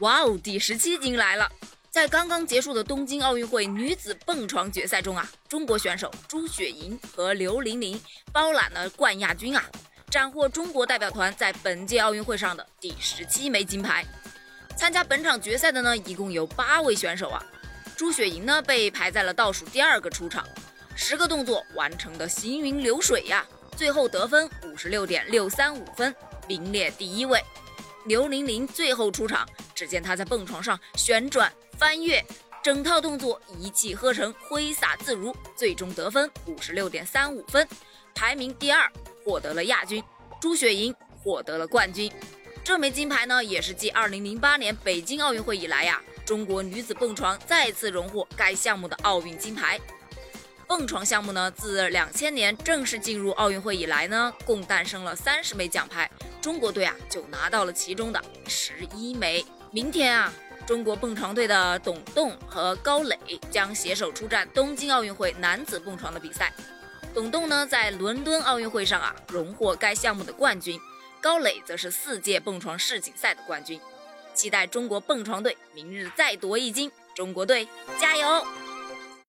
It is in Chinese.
哇哦，第十七金来了！在刚刚结束的东京奥运会女子蹦床决赛中啊，中国选手朱雪莹和刘玲玲包揽了冠亚军啊，斩获中国代表团在本届奥运会上的第十七枚金牌。参加本场决赛的呢，一共有八位选手啊。朱雪莹呢，被排在了倒数第二个出场，十个动作完成的行云流水呀，最后得分五十六点六三五分，名列第一位。刘玲玲最后出场，只见她在蹦床上旋转。翻越整套动作一气呵成，挥洒自如，最终得分五十六点三五分，排名第二，获得了亚军。朱雪莹获得了冠军。这枚金牌呢，也是继二零零八年北京奥运会以来呀，中国女子蹦床再次荣获该项目的奥运金牌。蹦床项目呢，自两千年正式进入奥运会以来呢，共诞生了三十枚奖牌，中国队啊就拿到了其中的十一枚。明天啊。中国蹦床队的董栋和高磊将携手出战东京奥运会男子蹦床的比赛。董栋呢，在伦敦奥运会上啊，荣获该项目的冠军；高磊则是四届蹦床世锦赛的冠军。期待中国蹦床队明日再夺一金！中国队加油！